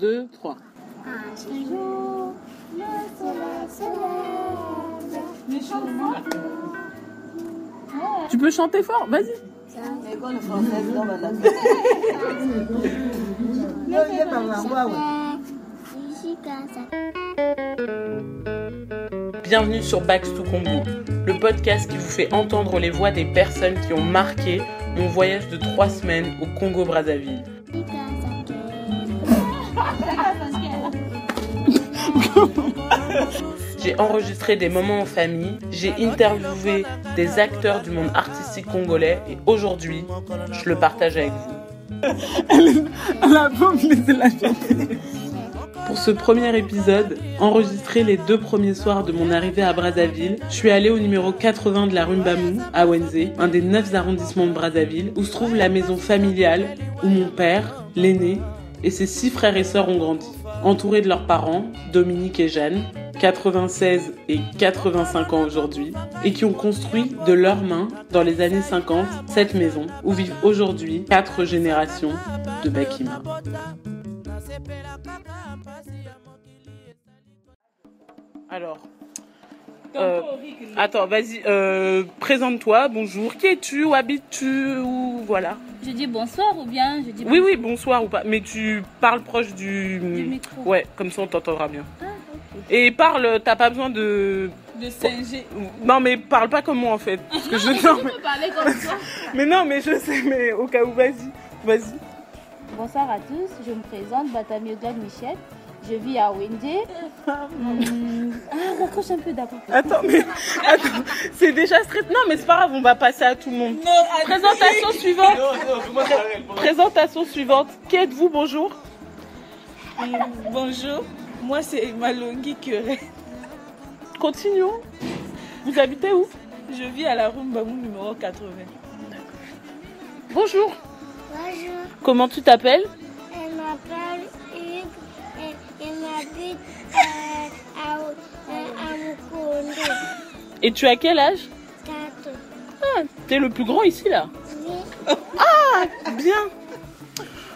2, 3. Un jour, le soleil se lève. Tu peux chanter fort, vas-y. Bienvenue sur Backs to Congo, le podcast qui vous fait entendre les voix des personnes qui ont marqué mon voyage de 3 semaines au Congo-Brazzaville. J'ai enregistré des moments en famille, j'ai interviewé des acteurs du monde artistique congolais et aujourd'hui, je le partage avec vous. Pour ce premier épisode, enregistré les deux premiers soirs de mon arrivée à Brazzaville, je suis allée au numéro 80 de la rue Mbamou, à Wenzé, un des neuf arrondissements de Brazzaville, où se trouve la maison familiale où mon père, l'aîné, et ses six frères et sœurs ont grandi. Entourés de leurs parents, Dominique et Jeanne, 96 et 85 ans aujourd'hui, et qui ont construit de leurs mains, dans les années 50, cette maison où vivent aujourd'hui quatre générations de Bakima. Alors, euh, attends, vas-y, euh, présente-toi, bonjour, qui es-tu, où habites-tu, ou voilà. Je dis bonsoir ou bien je dis Oui, oui, bonsoir ou pas, mais tu parles proche du... Du micro. Ouais, comme ça on t'entendra bien. Ah. Et parle, t'as pas besoin de... De singer. Non, mais parle pas comme moi en fait. Parce que je... Non, mais... peux parler comme ça. mais non, mais je sais, mais au cas où, vas-y, vas-y. Bonsoir à tous, je me présente, Batamio Glad Michel. Je vis à Wendé. Hum, Ah, raccroche un peu d'abord. Attends, mais attends, c'est déjà stress. Non, mais c'est pas grave, on va passer à tout le monde. Présentation suivante. Présentation suivante. Qui êtes-vous Bonjour? Bonjour, moi c'est Malongi Curé. Continuons. Vous habitez où? Je vis à la rue Mbamou numéro 80. Bonjour. Bonjour, Comment tu t'appelles? Elle m'appelle Et à, tu as quel âge 4. ah, T'es le plus grand ici là. Oui, Bien.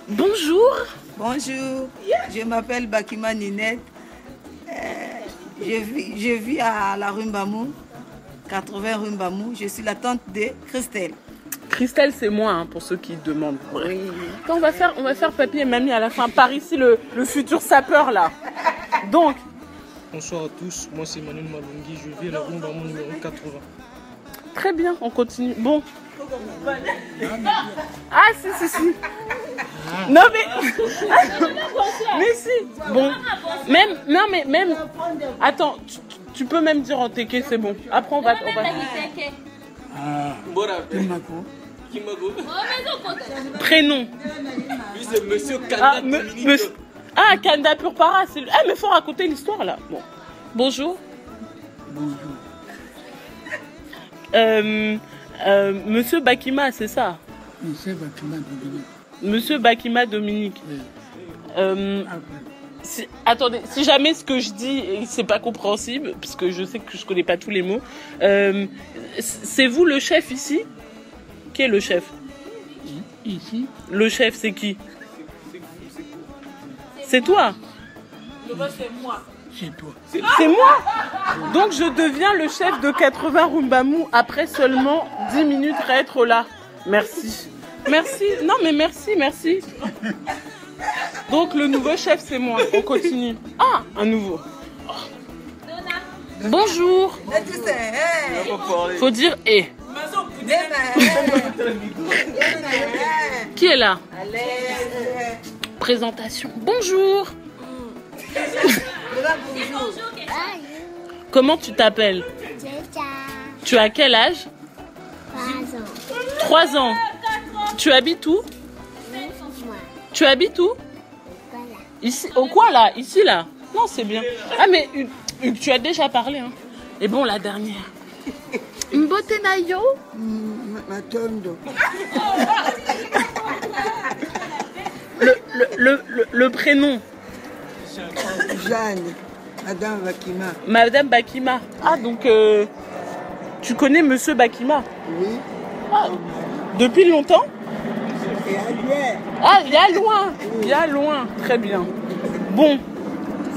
Bonjour. Bonjour, je m'appelle Bakima Ninette. Euh, je, vis, je vis à la rue Mbamou, 80 rue Mbamou. Je suis la tante de Christelle. Christelle, c'est moi, hein, pour ceux qui demandent. Oui. On va faire, on va faire papy et mamie à la fin. Par ici, le, le futur sapeur là. Donc, Bonsoir à tous, moi c'est Manuel Malongi, je vis à la rue Mbamou numéro 80. très bien, on continue. Bon. Ah si si si. Non mais. mais si. Bon. Même non mais même. Attends, tu, tu peux même dire en téké, c'est bon. Après on va. On va... Prénom. Lui c'est monsieur Ah, me- me- ah Kanda Purpara, c'est lui. Ah mais faut raconter l'histoire là. Bon. Bonjour. Bonjour. Euh, euh, Monsieur Bakima, c'est ça? Monsieur Bakima Dominique. Monsieur Bakima Dominique. Oui. Euh, si- attendez, si jamais ce que je dis c'est pas compréhensible, parce que je sais que je connais pas tous les mots, euh, c'est vous le chef ici? Qui est le chef Ici, Le chef, c'est qui C'est toi c'est toi. C'est moi Donc je deviens le chef de 80 Rumbamou après seulement 10 minutes à être là. Merci. Merci. Non mais merci, merci. Donc le nouveau chef c'est moi. On continue. Ah, un nouveau. Bonjour. Et Faut dire eh. Qui est là? Présentation. Bonjour. Comment tu t'appelles? Tu as quel âge? Trois ans. 3 ans. Tu habites où? Tu habites où? Ici, au quoi là? Ici là? Non, c'est bien. Ah mais tu as déjà parlé. Hein. Et bon, la dernière. Mbote Nayo Matondo. le, le, le, le, le prénom. Jeanne, Madame Bakima. Madame Bakima. Ah, donc euh, tu connais Monsieur Bakima? Oui. Ah, Depuis longtemps? Et Alière. Ah, bien loin Bien loin. Très bien. Bon,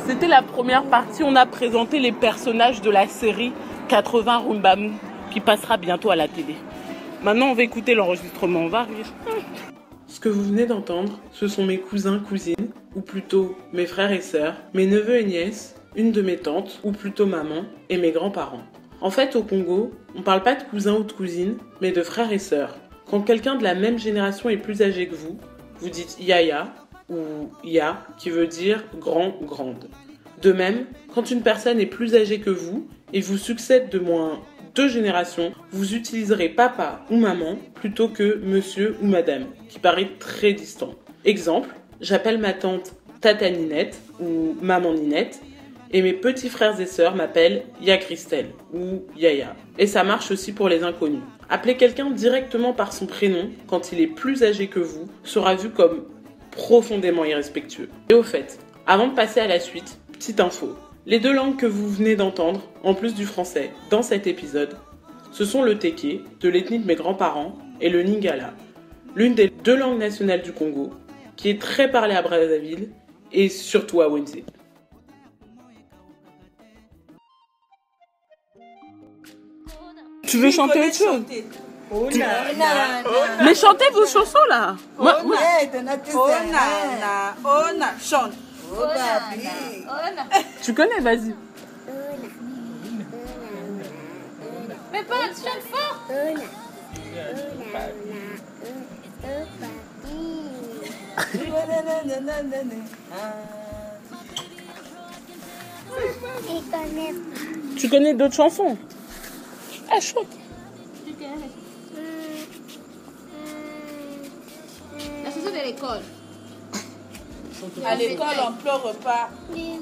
c'était la première partie. On a présenté les personnages de la série 80 Rumbamu qui passera bientôt à la télé. Maintenant, on va écouter l'enregistrement. On va rire. Ce que vous venez d'entendre, ce sont mes cousins, cousines, ou plutôt mes frères et sœurs, mes neveux et nièces, une de mes tantes, ou plutôt maman, et mes grands-parents. En fait, au Congo, on parle pas de cousins ou de cousines, mais de frères et sœurs. Quand quelqu'un de la même génération est plus âgé que vous, vous dites Yaya ou Ya, qui veut dire grand ou grande. De même, quand une personne est plus âgée que vous et vous succède de moins deux générations, vous utiliserez papa ou maman plutôt que monsieur ou madame, qui paraît très distant. Exemple, j'appelle ma tante Tata Ninette ou Maman Ninette, et mes petits frères et sœurs m'appellent Ya Christelle ou Yaya. Et ça marche aussi pour les inconnus. Appeler quelqu'un directement par son prénom quand il est plus âgé que vous sera vu comme profondément irrespectueux. Et au fait, avant de passer à la suite, petite info. Les deux langues que vous venez d'entendre, en plus du français, dans cet épisode, ce sont le Teke, de l'ethnie de mes grands-parents, et le Lingala, l'une des deux langues nationales du Congo, qui est très parlée à Brazzaville et surtout à Wenze. Tu veux chanter autre chose Mais chantez vos chansons là. Moi- moi- Onana, ona, chante. Oh, papi. Tu connais, vas-y. Mais pas, chante fort. Il connaît Tu connais d'autres chansons? Ah, chante Tu La chanson de l'école. À l'école, on pleure pas. Si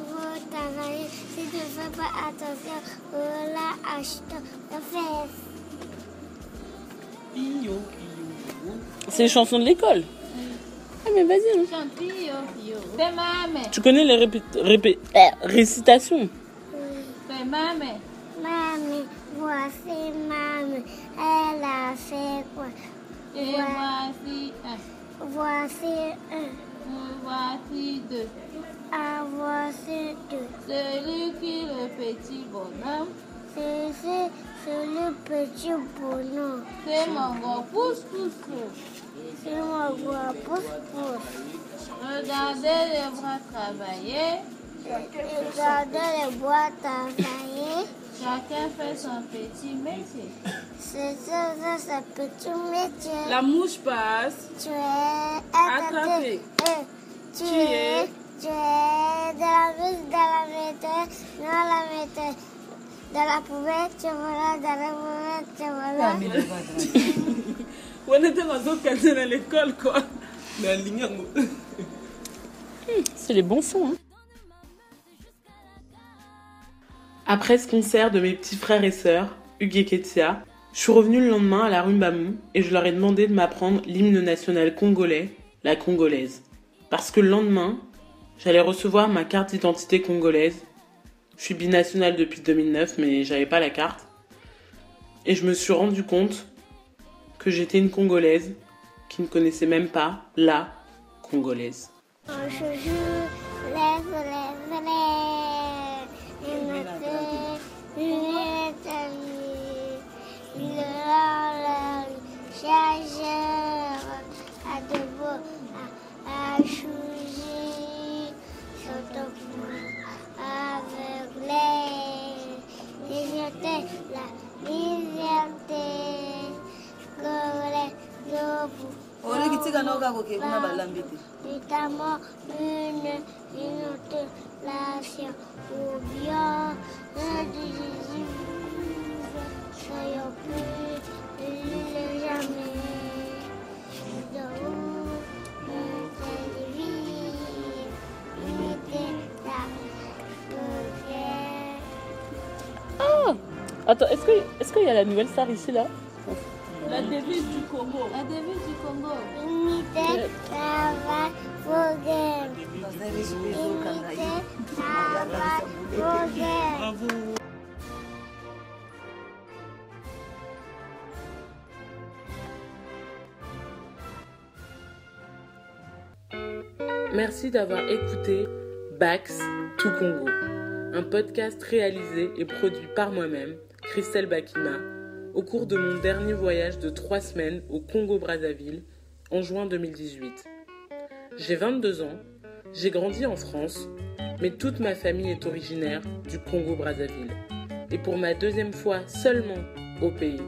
tu ne fais pas attention, achète la fesse. C'est les chansons de l'école. Ah, mais vas-y. hein. Maman, Tu connais les répé- répé- euh, récitations? Fais maman. Mamie, voici mamie, elle a fait quoi? Et voici un, Voici un, voici deux. ah, voici deux. Celui qui est le petit bonhomme, C'est le petit bonhomme. c'est mon gros pouce pouce. C'est mon gros pouce pouce. Regardez les bras travailler, Regardez les à travailler. Chacun fait son petit métier. C'est ça, ça, c'est un petit métier. La mouche passe. Tu es Attrapé. Eh, Tu, Tu es, es- tu es dans la buse, dans la méthode, dans la méthode. Dans la poubelle, tu vas là, dans la poubelle, tu vas là. On était dans un quartier à l'école, quoi. Mais yango. C'est les bons sons. hein. Après ce concert de mes petits frères et sœurs, Hugues et Ketia, je suis revenue le lendemain à la rue Mbamou et je leur ai demandé de m'apprendre l'hymne national congolais, la congolaise. Parce que le lendemain, j'allais recevoir ma carte d'identité congolaise. Je suis binationale depuis 2009, mais j'avais pas la carte. Et je me suis rendu compte que j'étais une congolaise qui ne connaissait même pas la congolaise. On joue, tika na oka koke kuna balambi te notamment une, une relation ou bien un Jésus. Soyons plus jamais. Vie. Ah Attends, est-ce que est-ce qu'il y a la nouvelle star ici là La devise du Congo. La devise du Congo. Unité, travail, progrès. bazali ezokanga ye Unité, travail, progrès. Merci d'avoir écouté Bax Tout Congo, un podcast réalisé et produit par moi-même, Christelle Bakima, au cours de mon dernier voyage de trois semaines au Congo-Brazzaville en juin 2018. J'ai 22 ans, j'ai grandi en France, mais toute ma famille est originaire du Congo-Brazzaville. Et pour ma deuxième fois seulement au pays,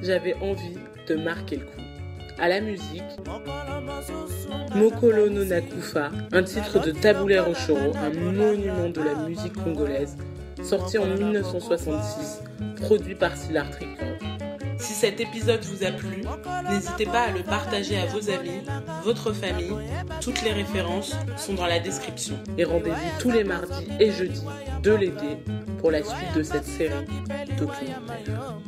j'avais envie de marquer le coup. À la musique, Mokolo no Nakufa, un titre de Taboulé Rochoro, un monument de la musique congolaise, sorti en 1966, produit par Sylar Records. Si cet épisode vous a plu, n'hésitez pas à le partager à vos amis, votre famille. Toutes les références sont dans la description. Et rendez-vous tous les mardis et jeudis de l'été pour la suite de cette série documentaire.